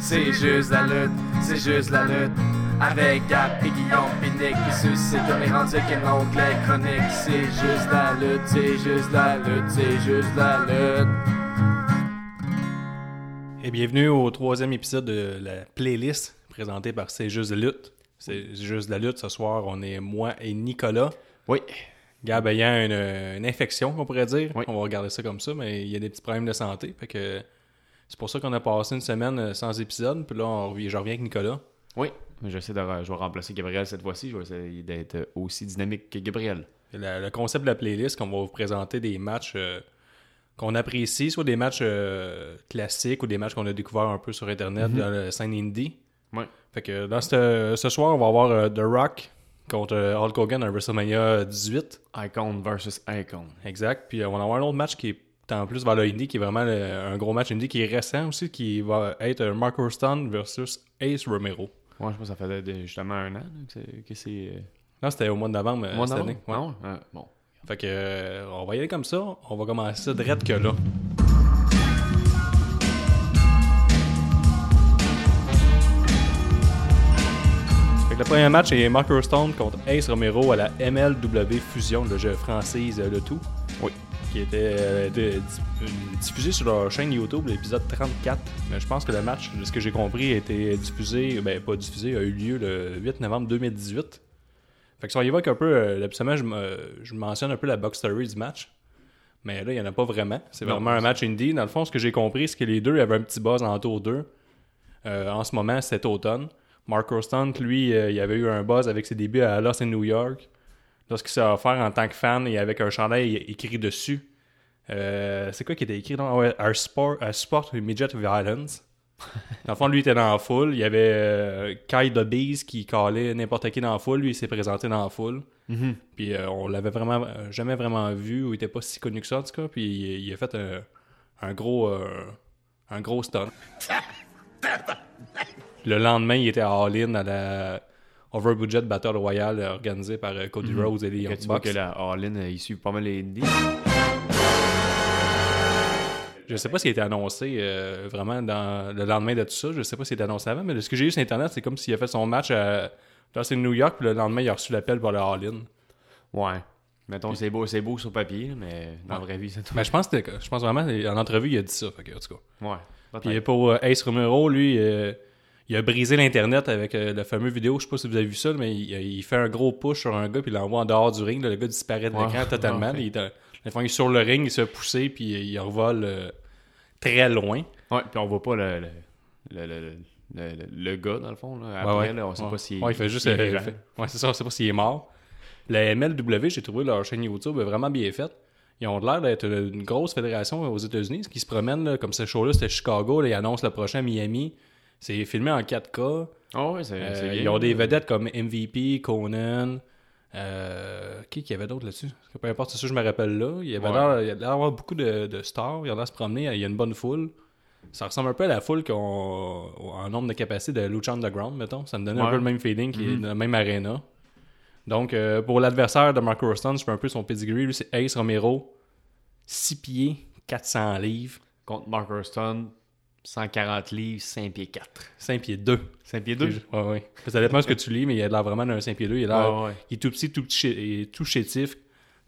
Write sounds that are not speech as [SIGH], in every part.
C'est juste la lutte, c'est juste la lutte. Avec Gap et Guillaume Pinique qui suscite comme les rendus qu'un onglet chronique. C'est juste la lutte, c'est juste la lutte, c'est juste la lutte. Et bienvenue au troisième épisode de la playlist présentée par C'est juste la lutte. C'est juste la lutte. Ce soir, on est moi et Nicolas. Oui. Gab ayant une, une infection, on pourrait dire. Oui. On va regarder ça comme ça, mais il y a des petits problèmes de santé. Fait que c'est pour ça qu'on a passé une semaine euh, sans épisode. Puis là, on revient- je reviens avec Nicolas. Oui. J'essaie de je vais remplacer Gabriel cette fois-ci. Je vais essayer d'être aussi dynamique que Gabriel. Le concept de la playlist, qu'on va vous présenter des matchs euh, qu'on apprécie, soit des matchs euh, classiques ou des matchs qu'on a découverts un peu sur Internet dans la scène indie. Oui. Fait que dans ce soir, on va avoir euh, The Rock contre euh, Hulk Hogan à WrestleMania 18. Icon versus Icon. Exact. Puis euh, on va avoir un autre match qui est en plus vers le indie, qui est vraiment un gros match indie qui est récent aussi, qui va être euh, Mark Hurston versus Ace Romero. Moi, je pense que ça de- justement un an que c'est. Non, c'était au mois de novembre mois cette année. Ouais. Ah ouais? Ah, bon. Fait que on va y aller comme ça. On va commencer direct que là. Le premier match est Mark Hurston contre Ace Romero à la MLW Fusion, le jeu francise euh, le tout. Oui. Qui était euh, de- di- diffusé sur leur chaîne YouTube, l'épisode 34. Mais je pense que le match, de ce que j'ai compris, a été diffusé, ben pas diffusé, a eu lieu le 8 novembre 2018. Fait que on évoque un peu, euh, habituellement, je, me- je mentionne un peu la box story du match. Mais là, il n'y en a pas vraiment. C'est vraiment un match indie. Dans le fond, ce que j'ai compris, c'est que les deux avaient un petit buzz en tour 2. en ce moment, cet automne. Mark Hurston, lui, euh, il avait eu un buzz avec ses débuts à Lost in New York. Lorsqu'il s'est offert en tant que fan et avec un chandail écrit dessus. Euh, c'est quoi qui était écrit dans ouais, Our Sport, Our Sport Midget Violence. [LAUGHS] Dans le fond, lui il était dans la foule. Il y avait euh, Kai Bees qui calait n'importe qui dans la foule. Lui, il s'est présenté dans la foule. Puis euh, on l'avait vraiment euh, jamais vraiment vu ou il était pas si connu que ça en tout cas. Puis il, il a fait un, un gros euh, un gros stunt. [LAUGHS] Le lendemain, il était à All-In à la Over Budget Battle Royale euh, organisée par euh, Cody Rhodes et les Young tu vois Bucks. que la All-In, euh, il suit pas mal les indies. Je sais pas s'il a été annoncé euh, vraiment dans le lendemain de tout ça. Je sais pas s'il a été annoncé avant, mais de ce que j'ai eu sur Internet, c'est comme s'il a fait son match à dans c'est New York, puis le lendemain, il a reçu l'appel pour le All-In. Ouais. Mettons, c'est beau, c'est beau sur papier, mais dans la vraie vie, c'est tout. Mais je pense, que je pense vraiment, en entrevue, il a dit ça. Fait que, en tout cas. Ouais. Puis pour Ace Romero, lui, euh, il a brisé l'Internet avec euh, le fameux vidéo. Je sais pas si vous avez vu ça, mais il, il fait un gros push sur un gars, puis il l'envoie en dehors du ring. là. le gars disparaît de l'écran totalement. Ouais. Il, est, euh, la fois, il est sur le ring, il se fait pousser, puis il revole euh, très loin. Ouais, puis on voit pas le, le, le, le, gars, dans le fond. Là. Après, Ouais, là, on sait Ouais. pas s'il Ouais, il fait juste. est euh, fait- Ouais, c'est ça, on sait pas s'il est mort. La MLW, j'ai trouvé leur chaîne YouTube vraiment bien faite. Ils ont l'air d'être une grosse fédération aux États-Unis. Qui se promène, comme ce show-là, c'était Chicago. Là, ils annoncent le prochain Miami. C'est filmé en 4K. Ah ouais, c'est Euh, c'est bien. ils ont des vedettes comme MVP, Conan. Euh, qui qu'il y avait d'autre là-dessus? Peu importe, c'est ça, je me rappelle là. Il y avait Ouais. l'air il y a l'air d'avoir beaucoup de, de stars. Il y en a à se promener. Il y a une bonne foule. Ça ressemble un peu à la foule qu'on en nombre de capacité de Lucha Underground, mettons. Ça me donnait un peu le même feeling qui est Mhm. dans la même arena. Donc, euh, pour l'adversaire de Mark Hurston, je fais un peu son pedigree. Lui, c'est Ace Romero. 6 pieds, 400 livres, Contre Mark Hurston, 140 livres, 5 pieds 4. 5 pieds 2. 5 pieds 2? Ouais, ouais. Ça dépend de ce que tu lis, mais il a l'air vraiment d'un 5 pieds 2. Il, a Ouais, ouais. il est tout petit, tout, petit, et tout chétif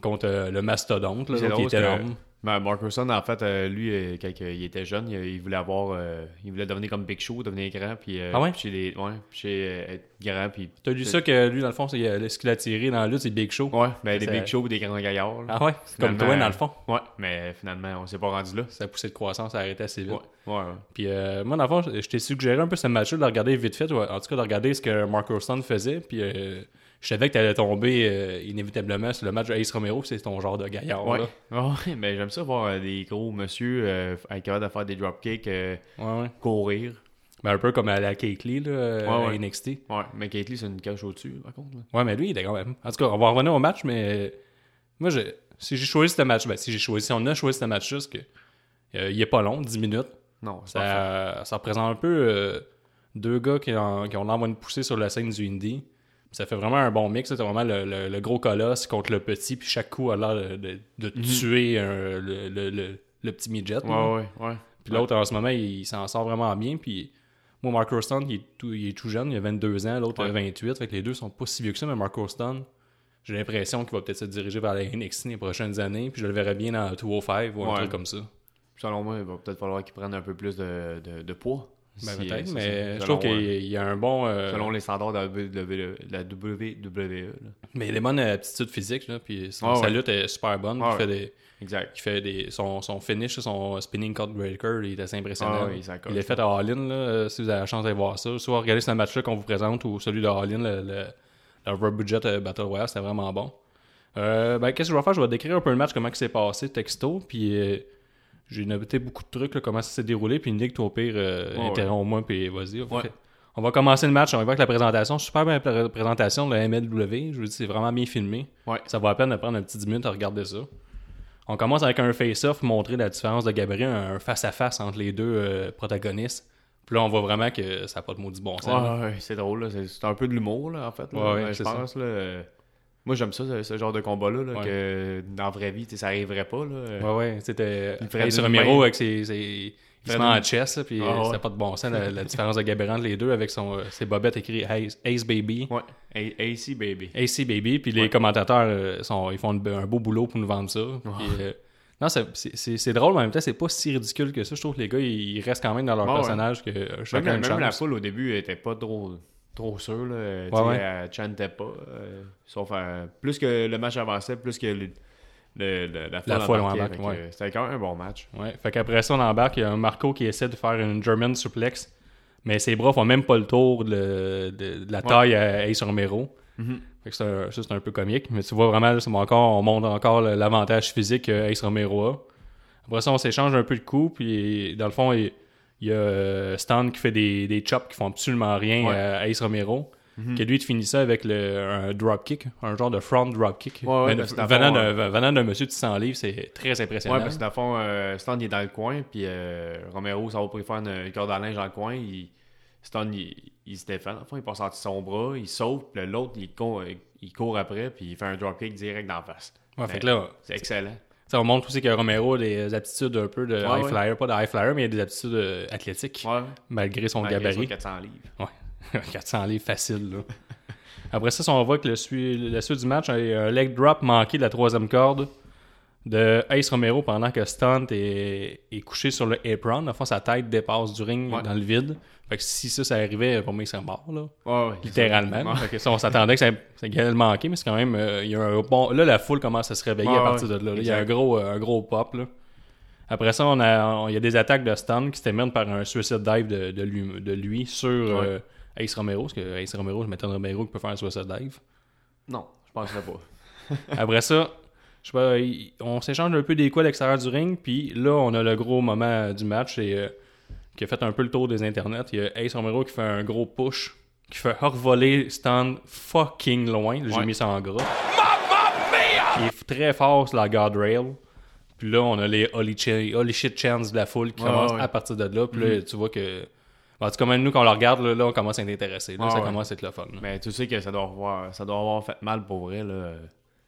contre euh, le mastodonte. Là, parce que- énorme. Ben, Mark Hurston, en fait, euh, lui, euh, quand il était jeune, il, il voulait avoir. euh, il voulait devenir comme Big Show, devenir grand, puis. Ah ouais? puis Chez les, ouais, puis être grand, puis. T'as lu ça que lui, dans le fond, c'est, ce qu'il a tiré dans la lutte, c'est Big Show? Ouais, ben des Ça- Big Show, des grands gaillards. là. Ah ouais? Comme toi, dans le fond. Ouais, mais finalement, on s'est pas rendu là. Sa poussée de croissance a arrêté assez vite. Ouais, ouais, ouais. Puis euh, moi, dans le fond, je t'ai suggéré un peu ce match-là de regarder vite fait, ou en tout cas de regarder ce que Mark Hurston faisait. Puis je savais que t'allais tomber euh, inévitablement sur le match de Ace Romero, c'est ton genre de gaillard. Ouais, ouais, mais j'aime ça voir euh, des gros monsieur euh, capable de faire des dropkicks, euh, Ouais, ouais. courir. Ben, un peu comme à la Kate Lee, là, Ouais, à. NXT. Ouais, mais Kate c'est une cache au-dessus, par contre. là. Ouais, mais lui, il était quand même. En tout cas, on va revenir au match, mais moi, je, si j'ai choisi ce match, ben, si j'ai choisi, si on a choisi ce match-là, c'est que il est pas long, 10 minutes. Non, Ça, ça représente un peu deux gars qui ont, qui ont l'envoi une poussée sur la scène du indie. Ça fait vraiment un bon mix. C'est vraiment le, le- le gros colosse contre le petit, puis chaque coup a l'air de, Mhm. tuer un- le, le- petit midget. là. Ouais, ouais, ouais. Puis l'autre, en ce moment, il, il s'en sort vraiment bien. Puis moi, Mark Hurston, il, est tout- il est tout jeune, il a 22 ans, l'autre a Ouais. 28. Fait que les deux sont pas si vieux que ça, mais Mark Hurston, j'ai l'impression qu'il va peut-être se diriger vers la NXT les prochaines années. Puis je le verrais bien dans 205 ou un Ouais. truc comme ça. Selon moi, il va peut-être falloir qu'il prenne un peu plus de, de, de poids. Ben, Si, peut-être, euh, mais je trouve qu'il euh, y a un bon. euh, Selon les standards de la, WWE de la WWE. là. Mais il a des bonnes aptitudes physiques, là, puis son, Ouais, sa ouais. lutte est super bonne. il fait ouais. des, Exact. il fait des, son, son finish, son spinning cut breaker, il est assez impressionnant. Ah il est fait à All-In, là, si vous avez la chance d'aller voir ça. Soit regarder ce match-là qu'on vous présente ou celui de All-In, le, le, le Over Budget Battle Royale, c'était vraiment bon. Euh, ben, qu'est-ce que je vais faire? Je vais décrire un peu le match, comment il s'est passé, texto, puis euh, j'ai noté beaucoup de trucs, là, comment ça s'est déroulé, puis Nick, toi, au pire, euh, interromps-moi, puis vas-y. Ouais. On va commencer le match, on va voir avec la présentation. Super bien la présentation de la MLW. Je vous dis, c'est vraiment bien filmé. Ouais. Ça vaut la peine de prendre un petit 10 minutes à regarder ça. On commence avec un face-off, montrer la différence de Gabriel, un face-à-face entre les deux euh, protagonistes. Puis là, on voit vraiment que ça n'a pas de maudit bon sens. Ouais, c'est drôle, là. C'est, un peu de l'humour, là, en fait. là. Je pense, là. Moi, j'aime ça, ce, ce genre de combat-là, là, Ouais. que dans la vraie vie, ça arriverait pas, là. Ouais, ouais. C'était d'une Romero avec ses. ses- Il se met en chess, là, puis Ah, ouais. c'était pas de bon sens, la, la différence de Gabriel entre les deux avec son, euh, ses bobettes écrites Ace, Ace Baby. Ouais. A- AC, baby. AC Baby, puis les commentateurs euh, sont, ils font un beau boulot pour nous vendre ça. Puis, euh, non, c'est- drôle, mais en même temps, c'est pas si ridicule que ça. Je trouve que les gars, ils restent quand même dans leur personnage, que Même, une même la foule, au début, était pas trop, trop sûre, là. Tu Ouais, ouais. Elle chantait pas. euh, sauf, euh, plus que le match avançait, plus que le, le- le- la foule La embarque, ouais. euh, C'était quand même un bon match. Ouais. Fait qu'après ça, on embarque. Il y a un Marco qui essaie de faire une German suplex, mais ses bras font même pas le tour de, de- de la taille à Ace Romero. Mhm. Fait que c'est un- ça, c'est un peu comique. Mais tu vois vraiment, là, encore, on montre encore l'avantage physique que Ace Romero a. Après ça, on s'échange un peu de coups. Puis dans le fond, il, il y a euh, Stan qui fait des, des chops qui font absolument rien Ouais. à Ace Romero. Mhm. Que lui, il finit ça avec le, un dropkick, un genre de front dropkick. Ouais, le venant d'un monsieur de 100 livres, c'est très impressionnant. Ouais, parce que dans le fond, euh, Stan il est dans le coin, puis euh, Romero, ça va pour faire une, corde à linge dans le coin. Il, Stan, il, il se défend. Dans le fond, il passe en son bras, il saute, puis l'autre, il court, il court après, puis il fait un dropkick direct dans la face. Ouais, fait que là, C'est excellent. Ça, on montre aussi que Romero a des aptitudes un peu de Ouais, high ouais. flyer, pas de high flyer, mais il a des aptitudes euh, athlétiques, Ouais. malgré son Malgré gabarit. ça, 400 livres. 400 [LAUGHS] livres facile, là. Après ça, si on voit que le, la suite du match, il y a un leg drop manqué de la troisième corde de Ace Romero pendant que Stunt est, est couché sur le apron. Fond, sa tête dépasse du ring Ouais. dans le vide. Fait que si ça, ça arrivait, pour moi, il serait mort, là. Ouais, ouais. Littéralement. Ouais. Fait que ça, on s'attendait que ça, ça allait le manquer, mais c'est quand même. euh, il y a un bon, là, la foule commence à se réveiller Ouais, à partir ouais. de là. là. Il y a un gros, euh, un gros pop. Là. Après ça, on a, on- il y a des attaques de stun qui se terminent par un suicide dive de, de lui, de lui sur euh, Ace Romero. Parce que Ace Romero, je m'étonne Romero qui peut faire un suicide dive. Non, je penserais pas. [LAUGHS] Après ça, je sais pas, on s'échange un peu des coups à l'extérieur du ring. Puis là, on a le gros moment du match et, qui a fait un peu le tour des internets. Il y a Ace Romero qui fait un gros push, qui fait revoler Stan fucking loin. J'ai Ouais. mis ça en gras. Il est très fort sur la guardrail. Puis là, on a les holy, shit chants de la foule qui Ouais, commencent ouais, à partir de là. Puis là, tu vois que. En tout cas, même nous, quand on le regarde, là, là, on commence à être intéressé. Là, ça ouais. commence à être le fun. là. Mais tu sais que ça doit avoir, ça doit avoir fait mal pour vrai. Là.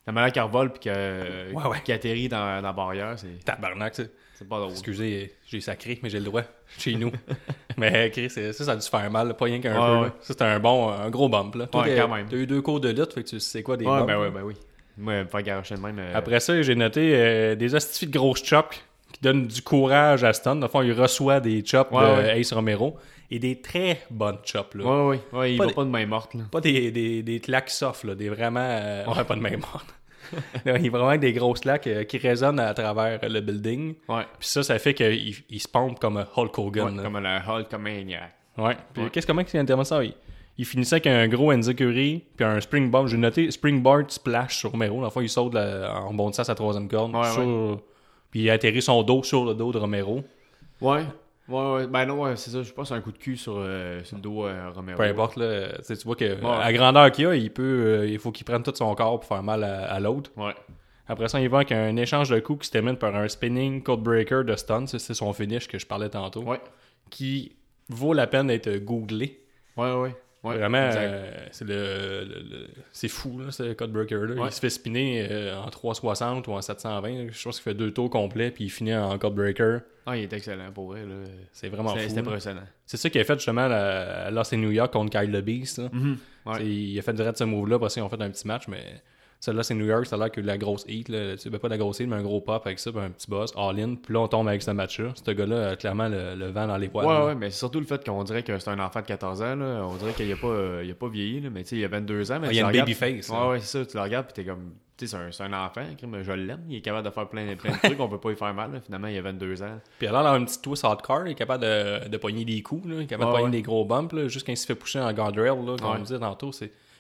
La manière qu'elle revole puis que- Ouais, ouais. qu'il atterrit dans, dans la barrière, c'est, Tabarnak, c'est. C'est pas drôle. Excusez, j'ai sacré, mais j'ai le droit [LAUGHS] chez nous. [LAUGHS] mais Chris, ça, ça a dû se faire mal, là, pas rien qu'un Ouais, peu. ouais. Ça, c'était un bon, un gros bump. Là. Ouais, t'as- quand même. T'as eu deux cours de lutte, fait que tu sais quoi des Ouais, bumps. ben oui, ben oui. Moi, me faire garocher de même. euh, Après ça, j'ai noté euh, des astifies de grosses chops qui donnent du courage à Stun. Dans le fond, il reçoit des chops Ouais, de ouais. Ace Romero et des très bonnes chops. Là. Ouais, ouais, ouais, il Pas va des- pas de main morte. Là. Pas des, des, des claques soft, là, des vraiment. euh, ouais, pas de même morte. [LAUGHS] Non, il y a vraiment des grosses claques euh, qui résonnent à travers le building. Ouais. Puis ça, ça fait qu'il il se pompe comme un Hulk Hogan. Ouais, là. comme le Hulk Maniac. Ouais. Puis qu'est-ce comment il intervient ça? Il, il finissait avec un gros Enzikuri puis un springboard. J'ai noté springboard splash sur Romero. Le fond, il saute la- en bondissant à sa troisième corde. Ouais, sur- Puis il atterrit son dos sur le dos de Romero. Ouais. Ouais, ouais. Ben non, ouais, c'est ça. Je pense un coup de cul sur, euh, sur le dos euh, Romero. Peu importe, là, tu vois que Ouais. à grandeur qu'il a, il peut, euh, il faut qu'il prenne tout son corps pour faire mal à, à l'autre. Ouais. Après ça, il va avec un échange de coups qui se termine par un spinning code breaker de stun. C'est son finish que je parlais tantôt. Ouais. Qui vaut la peine d'être googlé. Ouais, ouais. Ouais, Vraiment, euh, c'est le, le- le- c'est fou, là, ce codebreaker là. Ouais. Il se fait spinner euh, en 360 ou en 720. Je pense qu'il fait deux tours complets, puis il finit en codebreaker. Ah, il est excellent pour vrai. là. C'est vraiment fou. là. impressionnant. C'est ça qu'il a fait justement à Lost in New York contre Kyle the Beast. là. Mhm. Ouais. T'sais, Il a fait direct ce move-là, parce qu'ils ont fait un petit match, mais celle-là, c'est New York, ça a l'air que la grosse heat, là, tu sais, ben, pas la grosse heat, mais un gros pop avec ça, puis un petit boss, all-in, puis là, on tombe avec ce match-là. Ce gars-là a clairement le, le vent dans les poils. Ouais, là. ouais, mais c'est surtout le fait qu'on dirait que c'est un enfant de 14 ans. Là. On dirait qu'il a pas, euh, a pas vieilli, là, mais tu sais, il a 22 ans. Mais Ah, il y a une regardes- babyface. Ouais, ouais, c'est ça. Tu le regardes, puis t'es comme. Tu sais, c'est un, enfant, crime, je l'aime. Il est capable de faire plein, plein de trucs, on peut pas y faire mal. là. Finalement, il a 22 ans. Puis alors, dans un petit twist hardcore, il est capable de, de pogner des coups, là, il est capable de pogner ouais. des gros bumps, là, juste quand il se fait pousser en guardrail, là, comme Ouais. on disait tantôt.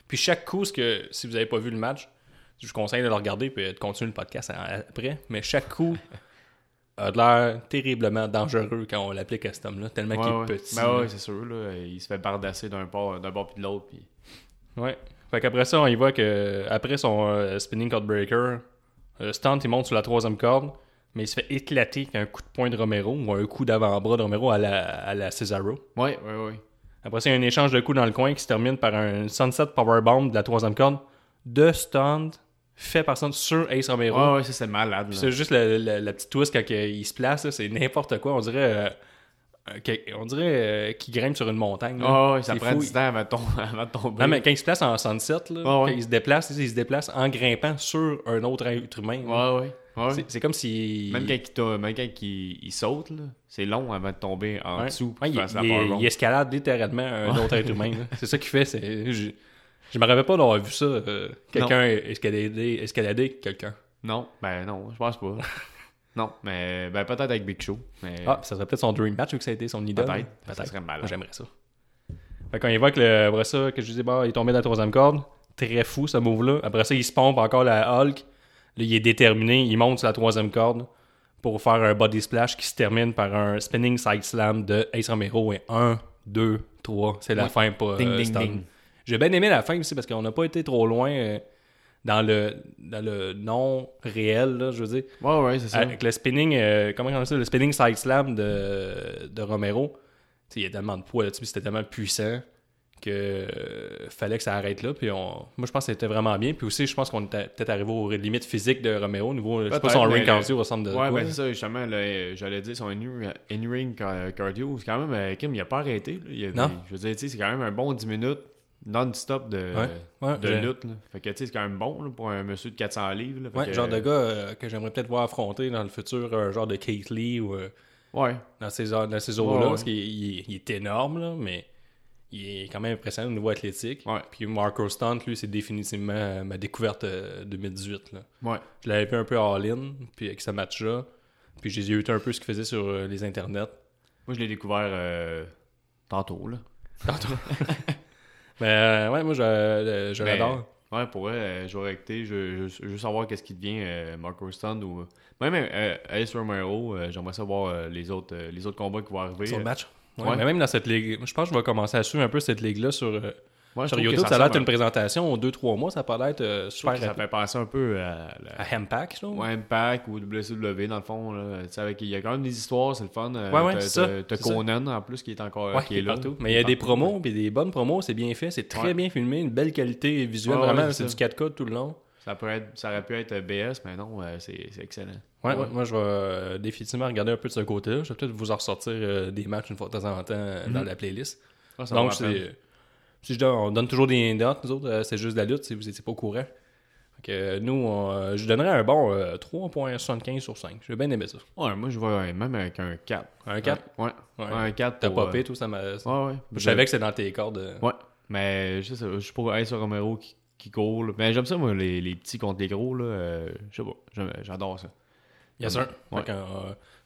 Puis chaque coup, ce que, si vous avez pas vu le match, je vous conseille de le regarder puis de continuer le podcast après, mais chaque coup [LAUGHS] a de l'air terriblement dangereux quand on l'applique à cet homme-là, tellement Ouais, qu'il est ouais. petit. Ben ouais, c'est sûr. Là. Il se fait bardasser d'un bord, d'un bord puis de l'autre. Puis... Ouais. Fait qu'après ça, on y voit que après son euh, spinning code breaker, euh, Stunt, il monte sur la troisième corde, mais il se fait éclater avec un coup de poing de Romero ou un coup d'avant-bras de Romero à la, à la Cesaro. Ouais, ouais, ouais. Après ça, il y a un échange de coups dans le coin qui se termine par un Sunset Powerbomb de la troisième corde de Stunt fait par Stunt sur Ace Romero. Ouais, ouais, ça c'est malade. C'est juste la, la- la petite twist quand il se place, c'est n'importe quoi. On dirait, euh, euh, on dirait euh, qu'il grimpe sur une montagne. là. Ah ouais, ça prend fou. du temps avant de, tom- avant de tomber. Non, mais quand il se place en sunset, là, Ah il se déplace, il se déplace en grimpant sur un autre être humain. ouais. ouais. C'est- comme si. Même quand, il, to- même quand il, il saute, c'est long avant de tomber en Ouais. dessous. Ouais, il, il- escalade littéralement un autre être humain. C'est ça qu'il fait. C'est, je, me rappelle pas d'avoir vu ça. euh, quelqu'un escalader, escalader quelqu'un. Non, ben non, je pense pas. [LAUGHS] non, mais ben peut-être avec Big Show. Mais Ah, ça serait peut-être son dream match vu que ça a été son idole. peut-être. Ça Peut-être. serait malade. Moi, j'aimerais ça. Fait quand il voit que le, après ça, que je disais, bah, il est tombé dans la troisième corde, très fou ce move-là. Après ça, il se pompe encore la Hulk. Là, il est déterminé, il monte sur la troisième corde pour faire un body splash qui se termine par un spinning side slam de Ace Romero. Et 1, 2, 3, c'est la fin pour Ding, euh, ding, ding. J'ai bien aimé la fin aussi parce qu'on n'a pas été trop loin euh, dans le dans le non réel, là, je veux dire. Ouais, ouais, c'est ça. Avec le spinning, euh, comment on ça, le spinning side slam de, de Romero, il y a tellement de poids là-dessus, c'était tellement puissant que euh, fallait que ça arrête là. Puis on, moi, je pense que c'était vraiment bien. Puis aussi, je pense qu'on était peut-être arrivé aux limites physiques de Romero. Au niveau, je sais pas Peut-être, son ring le- cardio ressemble de Ouais, ben c'est ça, justement, j'allais dire son in- in-ring ca- cardio, c'est quand même, euh, Kim, il a pas arrêté. là. Il a- Non. Je veux dire, c'est quand même un bon 10 minutes non-stop de, Ouais, ouais, de lutte. là. Fait que, tu sais, c'est quand même bon là, pour un monsieur de 400 livres. là. Fait Ouais, que, genre de gars euh, que j'aimerais peut-être voir affronter dans le futur, un genre de Kate Lee ou euh, Ouais, dans ces, dans ces eaux-là, parce qu'il il- il est énorme, là, mais il est quand même impressionnant au niveau athlétique. Puis Marco Stunt, lui, c'est définitivement euh, ma découverte euh, 2018. Là. Je l'avais vu un peu all-in, puis avec ce match-là. Puis j'ai eu un peu ce qu'il faisait sur euh, les internets. Moi, je l'ai découvert euh, tantôt, là. [LAUGHS] Mais euh, ouais, moi, je, euh, je Mais- l'adore. Ouais, pour vrai, euh, je vais recter, je, veux savoir qu'est-ce qui devient euh, Marco Stunt ou... Même euh, Ace Romero, euh, j'aimerais savoir euh, les, autres, euh, les autres combats qui vont arriver. Sur le match. Ouais, ouais. Mais même dans cette ligue, je pense que je vais commencer à suivre un peu cette ligue-là sur, euh, moi, je sur YouTube. Ça a l'air d'être une présentation aux 2-3 mois. Ça pas l'air euh, à- super ça fait penser un peu à... la- À Hampack, je trouve. Ouais, Impact ou WCW dans le fond. Là. Avec, il y a quand même des histoires, c'est le fun. Euh, Ouais, ouais, c'est ça, t'as- ça. Conan en plus qui est encore Ouais, qui est là. partout. Mais il y a des promos, puis des bonnes promos, c'est bien fait, c'est très Ouais. bien filmé, une belle qualité visuelle, Ouais, vraiment, c'est du 4K tout le long. Ça, peut être, ça aurait pu être BS, mais non, euh, c'est excellent. Ouais, Ouais. moi je vais euh, définitivement regarder un peu de ce côté-là. Je vais peut-être vous en ressortir euh, des matchs une fois de temps en temps euh, dans Mhm. la playlist. Ah, Donc, c'est. Si je donne, on donne toujours des notes, nous autres, euh, c'est juste de la lutte si vous n'étiez pas au courant. Fait que, euh, nous, on, euh, je donnerais un bon euh, 3.75 sur 5. J'ai bien aimé ça. Ouais, moi je vais même avec un 4. Un 4, Ouais, Ouais. un 4. t'as popé, tout ça. m'a- Ouais, ouais. Je savais que c'était dans tes cordes. Ouais, mais je sais, je suis pour Ace Romero qui, qui court. là. Mais j'aime ça, moi, les, les petits contre les gros. Là, euh, je sais pas, j'adore ça. Yes, sir. Ouais. Euh,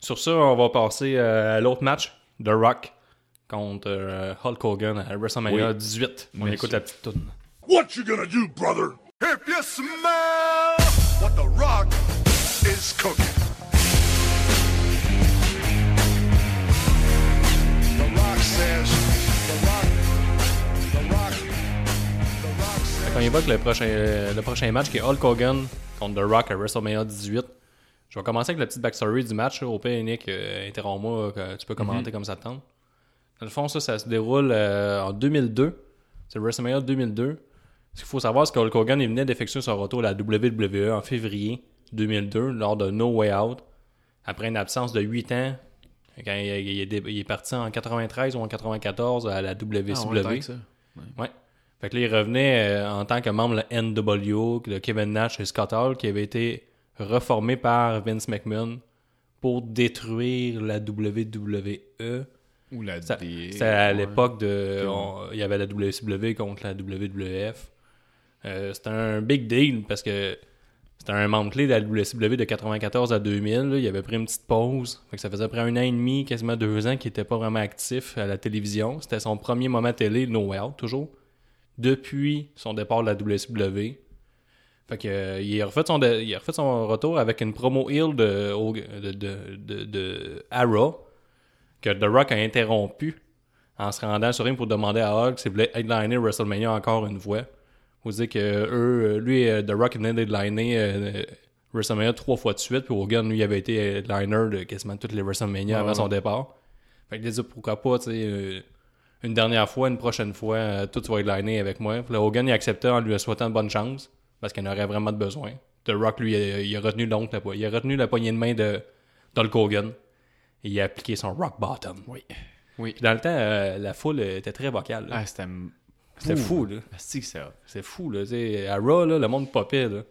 sur ça, on va passer à l'autre match, The Rock contre euh, Hulk Hogan à WrestleMania Oui. 18. On Oui, écoute la petite toune. What you gonna do, brother? If you smell what the rock is cooking. The rock says, the rock, the rock, the rock Fait says. qu'on évoque le prochain, euh, le prochain match qui est Hulk Hogan contre The Rock à WrestleMania 18. Je vais commencer avec la petite backstory du match. Au pire, Nick, euh, interromps-moi, que tu peux commenter comme ça te tente. Dans le fond, ça, ça se déroule euh, en 2002. C'est WrestleMania 2002. Ce qu'il faut savoir, c'est que Hulk Hogan il venait d'effectuer son retour à la WWE en février 2002 lors de No Way Out. Après une absence de 8 ans, quand il, il est, dé- il est parti en 93 ou en 94 à la WCW. Ah, ouais. Ouais. Fait que là, il revenait euh, en tant que membre de la NWO, de Kevin Nash et Scott Hall, qui avait été reformé par Vince McMahon pour détruire la WWE. Ou la C'était à l'époque de. Il y avait la WCW contre la WWF. Euh, c'était un big deal parce que c'était un membre clé de la WCW de 94 à 2000. là. Il avait pris une petite pause. Fait que ça faisait après un an et demi, quasiment deux ans, qu'il était pas vraiment actif à la télévision. C'était son premier moment télé, No Way Out, toujours. Depuis son départ de la WCW. Fait que, euh, il, a refait son de- il a refait son retour avec une promo heel de, de, de, de, de Arrow que The Rock a interrompu en se rendant sur ring pour demander à Hulk s'il voulait headliner WrestleMania encore une fois. Vous dire que eux, euh, lui, euh, The Rock venait d'headliner euh, WrestleMania trois fois de suite, puis Hogan, lui, avait été headliner de quasiment toutes les WrestleMania Ouais, avant ouais. son départ. Fait qu'il a dit pourquoi pas, tu sais, une dernière fois, une prochaine fois, tu vas headliner avec moi. Puis là, Hogan il a accepté en lui souhaitant bonne chance, parce qu'il en aurait vraiment de besoin. The Rock, lui, il a, il a retenu po- il a retenu la poignée de main de d'Hulk Hogan. Et il a appliqué son rock bottom. Oui. Oui. Puis dans le temps, euh, la foule était très vocale. là. Ah, c'était. C'était fou, là. Ah, c'est que ça. C'est fou, là. À Raw, là, le monde popait, là.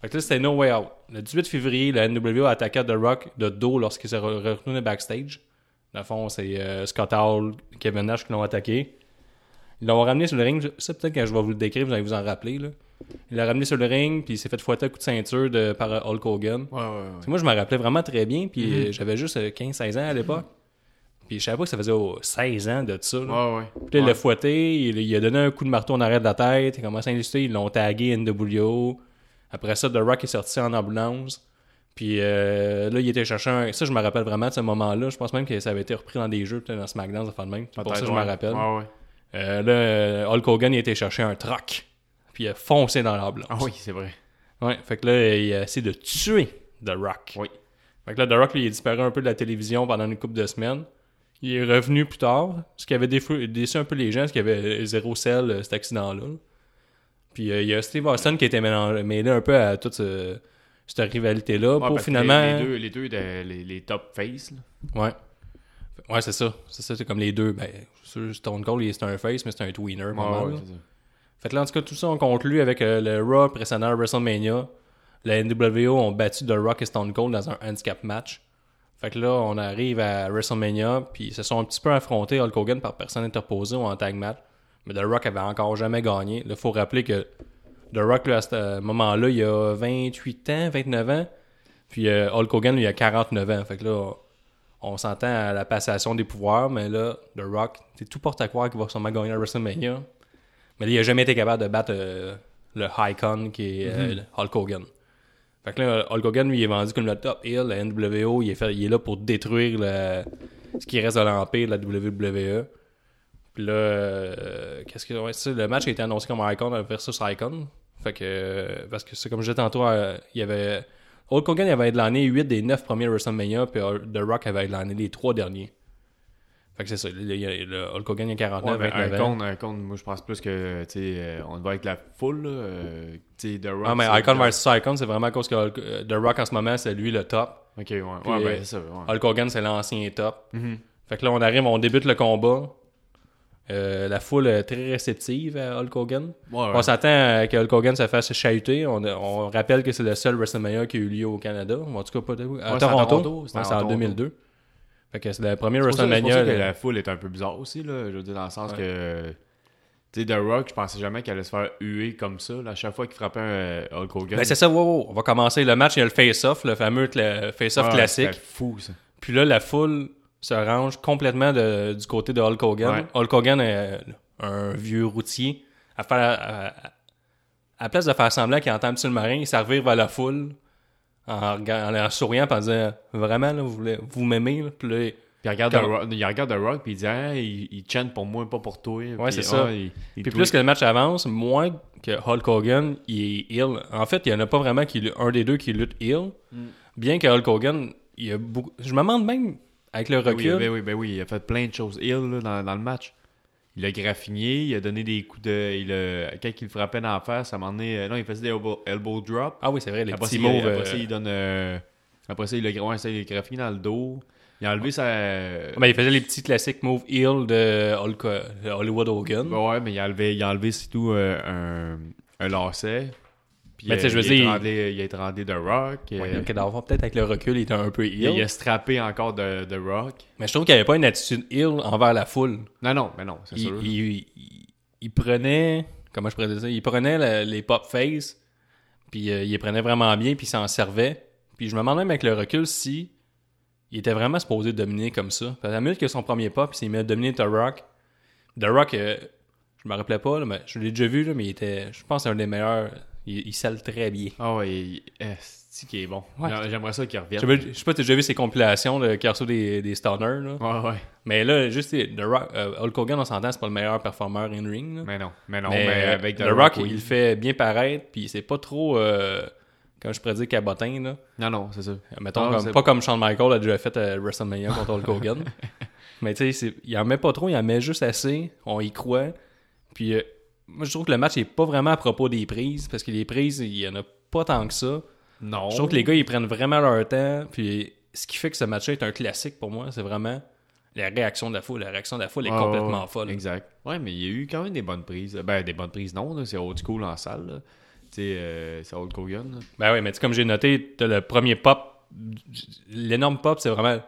Fait que là, c'était No Way Out. Le 18 février, la NWO a attaqué The Rock de dos lorsqu'il s'est re- retourné backstage. Dans le fond, c'est euh, Scott Hall, Kevin Nash qui l'ont attaqué. Ils l'ont ramené sur le ring. Ça, peut-être quand je vais vous le décrire, vous allez vous en rappeler, là. Il l'a ramené sur le ring, puis il s'est fait fouetter à coup de ceinture de, par euh, Hulk Hogan. Ouais, ouais, ouais. Parce que Moi, je me rappelais vraiment très bien, puis euh, j'avais juste euh, 15-16 ans à l'époque. Puis je savais pas que ça faisait oh, 16 ans de ça. là. Puis là, il l'a fouetté, il, il a donné un coup de marteau en arrière de la tête, il a commencé à insulter, ils l'ont tagué NWO. Après ça, The Rock est sorti en ambulance. Puis euh, là, il était chercher un... Ça, je me rappelle vraiment de ce moment-là. Je pense même que ça avait été repris dans des jeux, peut-être dans SmackDown, ça fait de même. C'est pour ça que je me rappelle. Euh, là, euh, Hulk Hogan, il était chercher un truck. Puis il a foncé dans l'ambulance. Ah oui, c'est vrai. Ouais, fait que là, il a essayé de tuer The Rock. Oui. Fait que là, The Rock, lui, il est disparu un peu de la télévision pendant une couple de semaines. Il est revenu plus tard, ce qui avait déçu un peu les gens, parce qu'il y avait zéro sel, euh, cet accident-là. Puis euh, il y a Steve Austin qui était mélan- mêlé un peu à toute ce- cette rivalité-là Ouais, pour finalement... Les, deux, les, deux de- les, les top face, là. Ouais. Ouais, c'est ça. C'est ça, c'est comme les deux. Ben, Stone Cold, il- c'est un face, mais c'est un tweener. Ouais, ouais, là. c'est ça. Fait que là, en tout cas, tout ça, on conclut avec euh, le Raw précédent WrestleMania. La NWO ont battu The Rock et Stone Cold dans un handicap match. Fait que là, on arrive à WrestleMania, puis ils se sont un petit peu affrontés, Hulk Hogan par personne interposée ou en tag match. Mais The Rock avait encore jamais gagné. Là, faut rappeler que The Rock, là, à ce moment-là, il a 28 ans, 29 ans. Puis euh, Hulk Hogan, il a 49 ans. Fait que là, on s'entend à la passation des pouvoirs, mais là, The Rock, c'est tout porte à croire qu'il va sûrement gagner à WrestleMania. Mais là, il a jamais été capable de battre euh, le Icon qui est euh, Hulk Hogan. Fait que là, Hulk Hogan, lui, il est vendu comme le top heel, la NWO, il est, fait- il est là pour détruire le- ce qui reste de l'Empire, la WWE. Puis là, euh, qu'est-ce que. Ouais, le match a été annoncé comme Icon versus Icon. Fait que. parce que c'est comme je disais tantôt, il y avait. Hulk Hogan il avait headliné 8 des 9 premiers WrestleMania, puis The Rock avait headliné les 3 derniers. Fait que c'est ça. Le, le- le Hulk Hogan, il a 49, Ouais, mais 29 un ans. con, un con, moi je pense plus que, tu sais, euh, on va avec la foule, euh, tu sais, The Rock. Ah, mais Icon versus Icon, c'est vraiment à cause que Hulk- euh, The Rock en ce moment, c'est lui le top. Ok, ouais. Puis, ouais, ben, c'est ça. Ouais. Hulk Hogan, c'est l'ancien top. Mhm. Fait que là, on arrive, on débute le combat. Euh, la foule est très réceptive à Hulk Hogan. Ouais, ouais. On s'attend à que Hulk Hogan se fasse chahuter. On, on rappelle que c'est le seul WrestleMania qui a eu lieu au Canada. En tout cas, pas de, à Ouais, c'est à Toronto. Toronto, c'est en Toronto. 2002. Fait que c'est le c'est pour WrestleMania. que la foule est un peu bizarre aussi, là. Je veux dire, dans le sens Ouais. que. Tu sais, The Rock, je pensais jamais qu'elle allait se faire huer comme ça. Là, à chaque fois qu'il frappait un euh, Hulk Hogan. Ben, c'est ça, wow, wow. on va commencer le match. Il y a le face-off, le fameux face-off Ouais, classique. fou, ça. Puis là, la foule se range complètement de- du côté de Hulk Hogan. Ouais. Hulk Hogan est un vieux routier. À, faire, à, à- à la place de faire semblant qu'il entend un petit marin, il servir vers la foule en, en, en souriant et en disant Vraiment, là, vous, voulez- vous m'aimez là? Puis là, Puis il regarde, Comme- The Rock, il regarde The Rock, puis il dit, hey, il, il chante pour moi, pas pour toi. Ouais, c'est ça. il Puis plus que le match avance, moins que Hulk Hogan il est heel. En fait, il n'y en a pas vraiment qui un des deux qui lutte heel. Bien que Hulk Hogan, il y a beaucoup. Je me demande même, avec le Ben recul. oui, ben oui, ben oui, il a fait plein de choses. Il, là, dans, dans le match. Il a graffiné, il a donné des coups de. Il a, quand il frappait dans la face, à un moment donné. euh, non, il faisait des elbow, elbow drop. Ah oui, c'est vrai, les après, petits moves. après ça, euh, il donne. euh, après ça, il a, ouais, ça, il a graffiné dans le dos. Il a enlevé sa. ben, il faisait les petits classiques moves heel de Hollywood Hogan. Ouais, ouais, mais il a enlevé, il a enlevé c'est tout euh, un, un lacet. Puis Mais tu sais, euh, je veux il, dire, il a étranglé The Rock. euh, Ouais, fond, peut-être avec le recul, il était un peu il, heel. il a strappé encore de, The Rock. Mais je trouve qu'il n'y avait pas une attitude heel envers la foule. Non, non, mais non, c'est Il, sûr. il- il- il prenait, comment je pourrais dire ça, il prenait la- les pop face, puis euh, il les prenait vraiment bien, puis il s'en servait. Puis je me demande même avec le recul si il était vraiment supposé dominer comme ça. Parce que la minute que son premier pop, il s'est dominer The Rock. The Rock, euh, je me rappelais pas, là, mais je l'ai déjà vu, là, mais il était, je pense, un des meilleurs. Il, il selle très bien. Ah ouais, il- eh, c'est qui est bon? Ouais. J'a- J'aimerais ça qu'il revienne. je sais pas si t'as déjà vu ses compilations de qui des, des stunners. Là. Ouais, ouais. Mais là, juste The Rock, euh, Hulk Hogan, on s'entend, c'est pas le meilleur performeur in ring. là. Mais non, mais non, Mais, mais, euh, avec The The, Rock, oui. il fait bien paraître, puis c'est pas trop, euh, comme je pourrais dire, cabotin. Là. Non, non, c'est ça. Mettons, Ah, comme- c'est- pas comme Shawn Michaels a déjà fait à WrestleMania contre Hulk Hogan. [LAUGHS] Mais tu sais, il en met pas trop, il en met juste assez, on y croit. Puis euh, moi, je trouve que le match est pas vraiment à propos des prises, parce que les prises, il y en a pas tant que ça. Non. Je trouve que les gars, ils prennent vraiment leur temps. Puis ce qui fait que ce match-là est un classique pour moi, c'est vraiment la réaction de la foule. La réaction de la foule est Ouais, complètement folle. Exact. Ouais, mais il y a eu quand même des bonnes prises. Ben, des bonnes prises, non, c'est old school en salle. là. Tu sais, euh, c'est Hulk Hogan. là. Ben oui, mais tu sais, comme j'ai noté, t'as le premier pop. L'énorme pop, c'est vraiment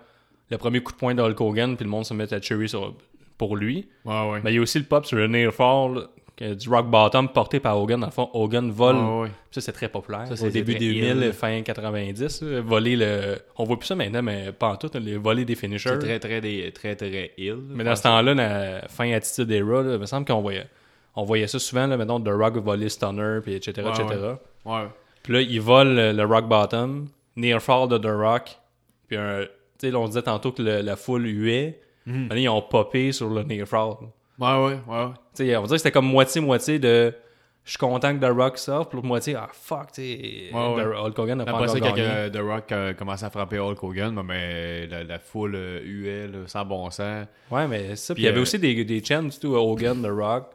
le premier coup de poing de Hulk Hogan, puis le monde se met à cheery sur, pour lui. Ouais, ouais. Mais il y a aussi le pop sur le near fall, du rock bottom porté par Hogan. Dans le fond, Hogan vole. Ouais. Ça, c'est très populaire. Ça, Au c'est début très 2000, heel. fin 90, là, voler le. On voit plus ça maintenant, mais pas en tout, les voler des finishers. C'est très, très, des- très, très ill. Mais dans ce temps-là, la fin Attitude Era, là, il me semble qu'on voyait, on voyait ça souvent, là, mettons, The Rock voler Stunner, puis etc., Ouais, etc. Ouais. Puis là, il vole le, le Rock Bottom, Near Fall de The Rock, puis un, tu sais, là, on disait tantôt que le- la foule huait, Mhm. Maintenant, ils ont popé sur le Near Fall. Ouais, ouais, ouais. Tu sais, on va dire que c'était comme moitié-moitié de je suis content que The Rock sorte, puis l'autre moitié, ah fuck, tu sais, Ouais, Hulk Hogan n'a pas encore gagné. euh, The Rock a commencé à frapper Hulk Hogan, ben, ben, la, la foule euh, huait là, sans bon sens. Ouais, mais ça, puis il y avait euh, aussi des, des chants, tout Hogan, The Rock.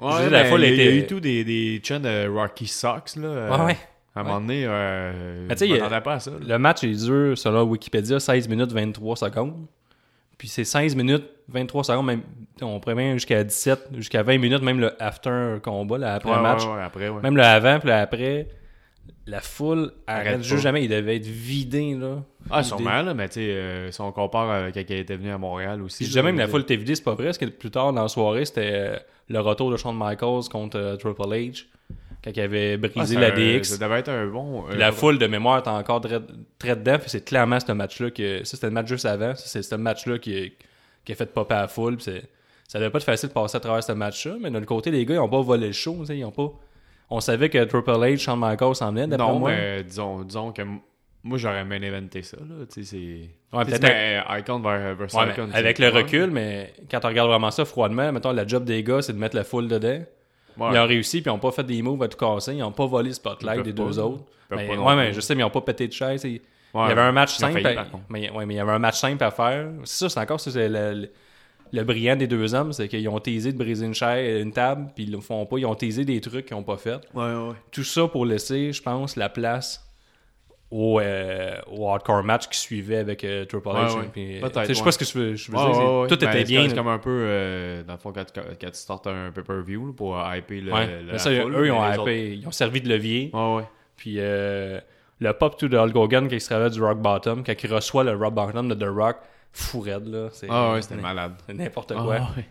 Ouais, Je la ben, foule il y a- il y a était- eu tout des, des chants de Rocky Sox. Là, euh, Ouais, ouais. À un moment donné, euh, Mais je m'attendais pas à ça. là. Le match est dur, selon Wikipédia, 16 minutes 23 secondes. Puis c'est 16 minutes 23 secondes, même, on même jusqu'à 17, jusqu'à 20 minutes, même le after combat, là, après Ouais, match. ouais, ouais, après, ouais. Même le avant, puis le après, la foule arrête juste jamais. Il devait être vidé, là. Ah, Vidé. sûrement, là, mais tu sais, euh, si on compare avec quand il était venu à Montréal aussi. Même la foule était vidée, c'est pas vrai, parce que plus tard dans la soirée, c'était euh, le retour de Shawn Michaels contre euh, Triple H, quand il avait Ah, brisé c'est la un- DX. Ça devait être un bon. La foule de mémoire est encore très, très dedans. Puis c'est clairement ce match-là que. Ça, c'était le match juste avant. C'est ce match-là qui, qui a fait popper à la foule. Puis c'est- ça devait pas être facile de passer à travers ce match-là. Mais l'autre côté, les gars, ils ont pas volé le show. Ils ont pas. On savait que Triple H, Shawn Michaels s'en venait, d'après Non, moi. mais disons, disons que moi, j'aurais main inventé ça. Là, tu sais, c'est. Ouais, peut-être Icon Ouais, Icon. avec le recul, mais quand on regarde vraiment ça froidement, mettons, la job des gars, c'est de mettre la foule dedans. Ouais. Ils ont réussi, puis ils ont pas fait des moves à tout casser. Ils ont pas volé le spotlight des deux pas. autres. Mais- ouais, mais je sais, mais ils ont pas pété de chaise. Ouais, il y avait un match simple. failli, à- contre. mais, ouais, mais il y avait un match simple à faire. C'est ça, c'est encore ça, c'est le, le- brillant des deux hommes, c'est qu'ils ont teasé de briser une chaise, une table, puis ils le font pas. Ils ont teasé des trucs qu'ils ont pas fait. Ouais. Tout ça pour laisser, je pense, la place au, euh, au hardcore match qui suivait avec euh, Triple H. Ouais, ouais. puis, euh, Peut-être, Je sais pas ce que je veux, je veux Ouais, dire. Tout Ben, était c'est bien. C'est comme un peu, euh, dans le fond, quand, tu- quand tu startes un pay-per-view pour hyper le, Ouais. le- ça, eux, ils ont, hypé- ils ont servi de levier. Puis le pop tout de Hulk Hogan quand il se réveille du Rock Bottom, quand il reçoit le Rock Bottom de The Rock, fou raide, là. C'est Ah ouais, c'était malade. [LAUGHS] n'importe Ah, quoi. ouais.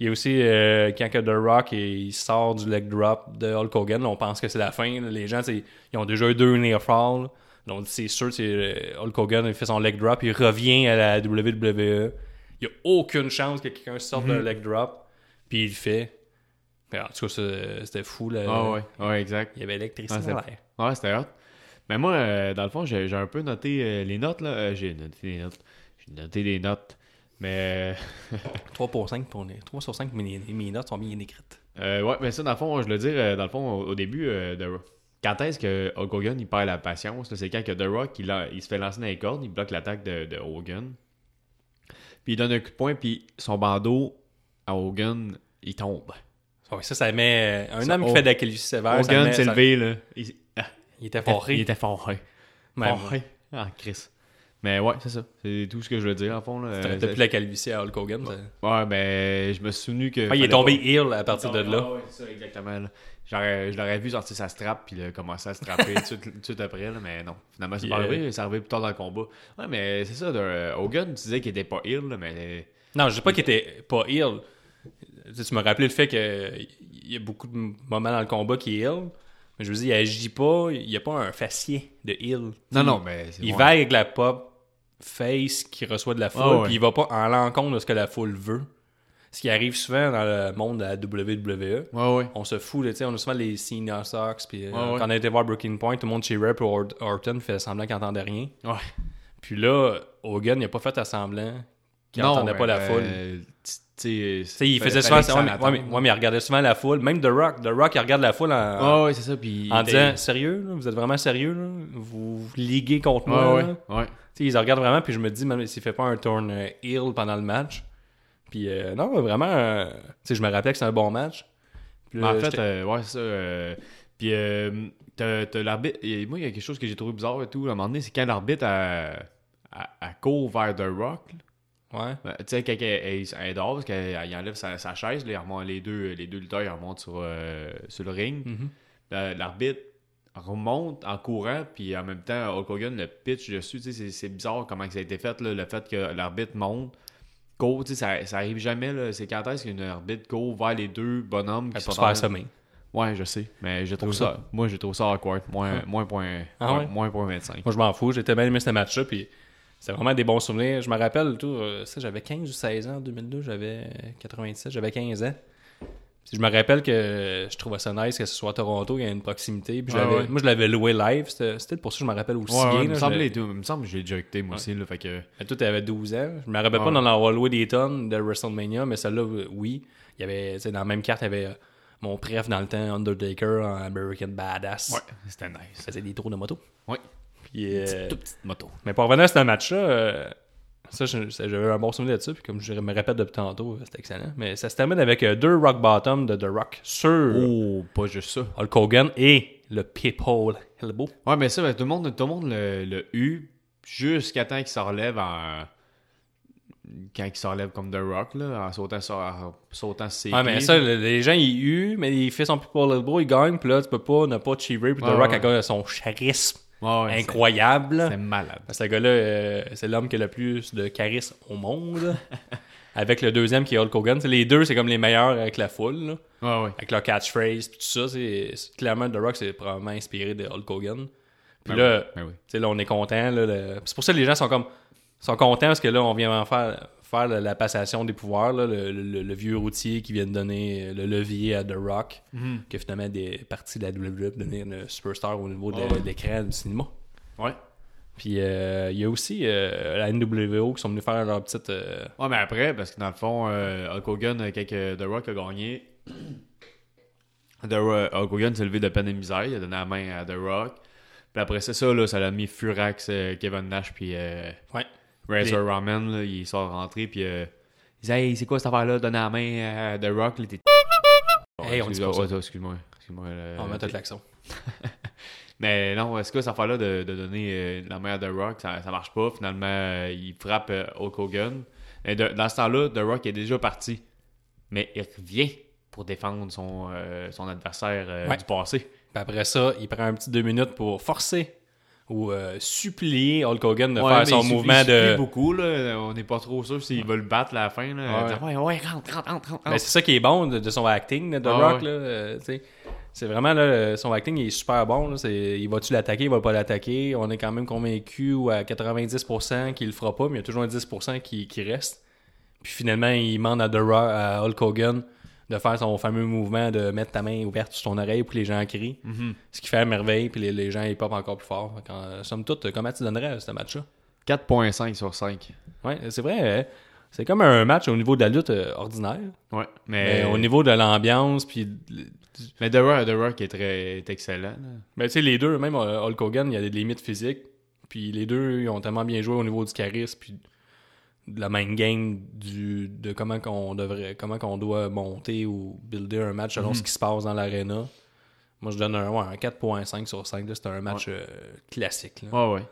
Il y a aussi euh, quand The Rock il sort du leg drop de Hulk Hogan, on pense que c'est la fin. Les gens, ils ont déjà eu deux near fall. Donc c'est sûr, c'est euh, Hulk Hogan il fait son leg drop, il revient à la WWE. Il n'y a aucune chance que quelqu'un sorte Mhm. d'un leg drop, puis il le fait. Mais en tout cas, c'était fou. Là. Ah ouais, ouais, exact. Il y avait l'électricité Ah. Ouais, c'était hot. Mais moi, euh, dans le fond, j'ai j'ai un peu noté euh, les notes, là. Euh, j'ai noté les notes. J'ai noté des notes. Mais, [LAUGHS] 3 pour 5 pour les 3 sur 5 mes, mes notes sont bien écrites. euh, ouais, mais ça, dans le fond, je le dire, dans le fond, au, au début, euh, de, quand est-ce que Hulk Hogan, il perd la patience, c'est quand que The Rock, il, a- il se fait lancer dans les cordes, il bloque l'attaque de, de Hogan. Puis il donne un coup de poing, puis son bandeau à Hogan il tombe. Ouais, ça, ça met. Un Ça, homme qui oh. fait de la calvitie sévère. Hogan s'est levé, là. Il, ah, Il était il foré. était foré. Foré. Ah, Chris. Mais ouais, c'est ça. C'est tout ce que je veux dire, en fond. T'as Euh, plus la calvitie à Hulk Hogan. Ouais, ben, je me suis souvenu que. Ah, il est tombé pas- heel à partir de là. Ouais, c'est ça, exactement. J'aurais- Je l'aurais vu sortir sa strap, puis commencé à se trapper [LAUGHS] tout, de suite- après, là, mais non. Finalement, c'est pas euh, arrivé, c'est arrivé plus tard dans le combat. Ouais, mais c'est ça, de, euh, Hogan, tu disais qu'il était pas ill, là, mais. Non, je dis pas qu'il était pas heel. Tu tu me rappelais le fait qu'il y a beaucoup de moments dans le combat qui est heel. Mais je veux dire, il agit pas. Il n'y a pas un faciès de heel. Non, non, mais. c'est- Il va avec la pop face qui reçoit de la foule, Ah ouais. puis il va pas en l'encontre de ce que la foule veut. Ce qui arrive souvent dans le monde de la WWE. On se fout, là, tu sais, on a souvent les Senior Sox, puis euh, quand on a été voir Breaking Point, tout le monde puis Or- Orton fait semblant qu'il entendait rien. Puis là, Hogan, il a pas fait à semblant qu'il Non, entendait mais, pas la ben, foule. tu- Tu sais, Tu sais, il faisait souvent ça. Ouais, mais, ouais, mais- ouais, mais il regardait souvent la foule. Même The Rock. The Rock, il regarde la foule en, ça. Puis. en disant Sérieux, là? vous êtes vraiment sérieux là? Vous liguez contre moi. Là? ils regardent vraiment, puis je me dis, même s'il fait pas un turn euh, heel pendant le match. Puis euh, non, vraiment, euh, je me rappelais que c'est un bon match. Puis Mais là, en fait, euh, ouais, c'est ça. euh, puis, euh, t'as l'arbitre. Moi, il y a quelque chose que j'ai trouvé bizarre et tout. À un moment donné, c'est quand l'arbitre a, a, a court vers The Rock. là. Ouais. Ben, Tu sais, quand elle, parce qu'il enlève sa, sa chaise, là, il remonte- les, deux, les deux lutteurs ils remontent sur, euh, sur le ring. Mhm. La- L'arbitre remonte en courant, puis en même temps, Hulk Hogan le pitch dessus. C'est- bizarre comment ça a été fait, là, le fait que l'arbitre monte. Court, ça, ça arrive jamais. C'est quand est-ce qu'une arbitre court vers les deux bonhommes qui sont se faire sommer. Ouais, je sais. Mais je trouve ça. Moi, je trouve ça awkward. Moins, moins point, Ah moins, ouais? moins point 25. Moi, je m'en fous. J'étais bien aimé ce match-là. Puis c'était vraiment des bons souvenirs. Je me rappelle, tout, euh, ça, j'avais 15 ou 16 ans en 2002. J'avais 97. J'avais 15 ans. Puis je me rappelle que je trouvais ça nice que ce soit à Toronto. Il y a une proximité. Puis Ouais. Moi, je l'avais loué live. C'était pour ça que je me rappelle aussi Ouais, bien. il, me semble, il me semble que j'ai déjà écouté moi aussi. Là, fait que... Mais Toi, t'avais 12 ans. Je me rappelle pas d'en avoir loué des tonnes de WrestleMania, mais celle-là, oui. Il y avait, dans la même carte, il y avait euh, mon préf dans le temps, Undertaker, en American Badass. Ouais, c'était Il nice. faisait des tours de moto. Ouais. Puis, euh, Toute petite moto. mais pour revenir à ce match-là, euh, ça, j'avais un bon souvenir de ça. Puis comme je me répète depuis tantôt, euh, c'était excellent. Mais ça se termine avec euh, deux rock bottom de The Rock sur Oh, pas juste ça. Hulk Hogan et le People Elbow. Ouais, mais ça, ben, tout le monde, tout le, monde le, le jusqu'à temps qu'il se relève en. Quand il se relève comme The Rock, là, en sautant sur, en sautant ses Ouais, mais ça, le- les gens, ils huent, mais il fait son People Elbow, il gagne, puis là, tu peux pas ne pas cheerer, puis The Rock ouais. a son charisme Ouais, incroyable. C'est malade. Parce que le gars-là, euh, c'est l'homme qui a le plus de charisme au monde. [LAUGHS] avec le deuxième qui est Hulk Hogan. Les deux, c'est comme les meilleurs avec la foule. là. Ouais, ouais. Avec leur catchphrase, puis tout ça. C'est, clairement, The Rock, c'est probablement inspiré de Hulk Hogan. Puis Ben là, oui, ben oui. là, on est content. Là, le- C'est pour ça que les gens sont comme sont contents parce que là, on vient en faire, faire la, la passation des pouvoirs. là, le, le- le vieux routier qui vient de donner le levier à The Rock, Mhm. qui a finalement des parties de la WWE devenir le superstar au niveau de, ouais. de l'écran du cinéma. Ouais. Puis euh, il y a aussi euh, la NWO qui sont venus faire leur petite. euh, Ouais, mais après, parce que dans le fond, euh, Hulk Hogan, euh, quand que The Rock a gagné, The Ro- Hulk Hogan s'est levé de peine et misère, il a donné la main à The Rock. Puis après c'est ça, là, ça l'a mis Furax, euh, Kevin Nash, puis euh, Ouais. Razor Ramen, là, il sort rentré, puis euh, il dit Hey, c'est quoi cette affaire-là, donner la main à The Rock, là. Hey, on dit pas excuse-moi, ça. excuse-moi. excuse-moi euh, on va mettre l'accent. [LAUGHS] mais non, est-ce que cette affaire-là de, de donner euh, la main à The Rock, ça, ça marche pas. Finalement, euh, il frappe euh, Hulk Hogan. Et de- dans ce temps-là, The Rock est déjà parti. Mais il revient pour défendre son, euh, son adversaire euh, Ouais. du passé. Puis après ça, il prend un petit deux minutes pour forcer ou euh, supplier Hulk Hogan de Ouais, faire son il mouvement il de. beaucoup, là. On n'est pas trop sûr s'il va le battre à la fin. Là. Ouais. Ouais, ouais, rentre, rentre, rentre, rentre. Mais c'est ça qui est bon de, de son acting, de The Ah Rock. ouais. Euh, c'est vraiment là, son acting il est super bon. Là, c'est, il va-tu l'attaquer, il va pas l'attaquer? On est quand même convaincu à 90% qu'il le fera pas, mais il y a toujours un 10% qui, qui reste. Puis finalement, il demande à, The Rock, à Hulk Hogan de faire son fameux mouvement de mettre ta main ouverte sur ton oreille pour que les gens crient. Mhm. Ce qui fait à merveille, puis les, les gens ils pop encore plus fort. Euh, somme toute, comment tu donnerais à ce match-là? 4.5 sur 5. Ouais, c'est vrai. hein. C'est comme un match au niveau de la lutte euh, ordinaire. Ouais. Mais Mais, au niveau de l'ambiance, puis mais The, Rock, The Rock est très est excellent. là. Mais tu sais, les deux, même euh, Hulk Hogan, il y a des limites physiques. Puis les deux, ils ont tellement bien joué au niveau du charisme. Puis de la main game du, de comment qu'on devrait, comment qu'on doit monter ou builder un match selon ce qui se passe dans l'arena. Moi, je donne un, ouais, un 4.5 sur 5. là. C'était un match euh, classique. là. Ah ouais.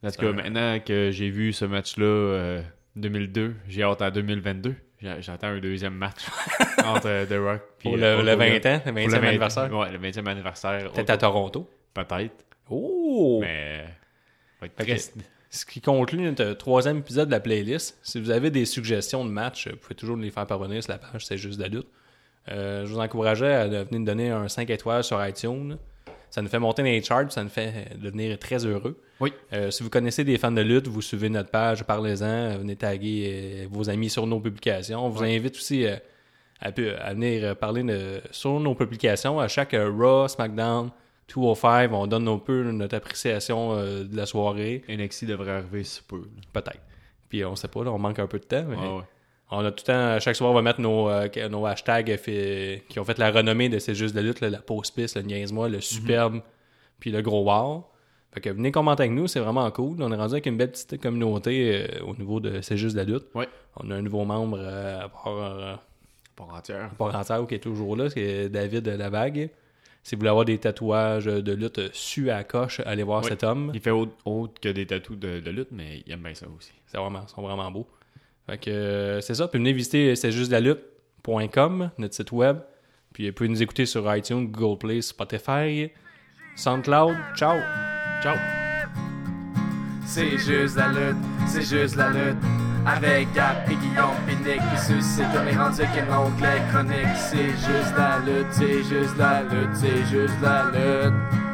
Parce que un- maintenant que j'ai vu ce match-là, euh, 2002, j'ai hâte à 2022. J'ai- J'attends un deuxième match [LAUGHS] entre euh, The Rock Pour euh, le, Hulk le Hogan. 20 ans, le Pour 20e 20 anniversaire. Ouais, le 20e anniversaire. Peut-être à Toronto. Peut-être. Oh! Mais. Fait que- Ce qui conclut notre troisième épisode de la playlist. Si vous avez des suggestions de matchs, vous pouvez toujours les faire parvenir sur la page C'est juste de la lutte. Euh, je vous encouragerais à venir nous donner un 5 étoiles sur iTunes. Ça nous fait monter dans les charts, ça nous fait devenir très heureux. Oui. Euh, si vous connaissez des fans de lutte, vous suivez notre page, parlez-en, venez taguer euh, vos amis sur nos publications. On vous invite aussi à, venir parler de- sur nos publications. À chaque Raw, SmackDown, 205, on donne un peu notre appréciation euh, de la soirée. NXT devrait arriver si peu. Peut-être. Puis on sait pas, là, on manque un peu de temps. mais ouais. On a tout le temps, chaque soir, on va mettre nos, euh, nos hashtags fait- qui ont fait la renommée de C'est juste de lutte, là, la pause piste, le niaise-moi, le superbe, puis le gros wow. Fait que venez commenter avec nous, c'est vraiment cool. On est rendu avec une belle petite communauté euh, au niveau de C'est juste de la lutte. Ouais. On a un nouveau membre à part, Pas entière. à part entière qui est toujours là, c'est David Lavague. Si vous voulez avoir des tatouages de lutte su à la coche, allez voir Oui. cet homme. Il fait autre, autre que des tatous de, de lutte, mais il aime bien ça aussi. C'est vraiment, ils sont vraiment beaux. Fait que euh, c'est ça. Puis venez visiter c'est juste la lutte.com, notre site web. Puis vous pouvez nous écouter sur iTunes, Google Play, Spotify, SoundCloud. Ciao! Ciao! C'est juste la lutte, c'est juste la lutte. Avec Gap et Guillaume puis ceux-ci comme les rendus avec un onglet chronique. C'est juste la lutte, c'est juste la lutte, c'est juste la lutte.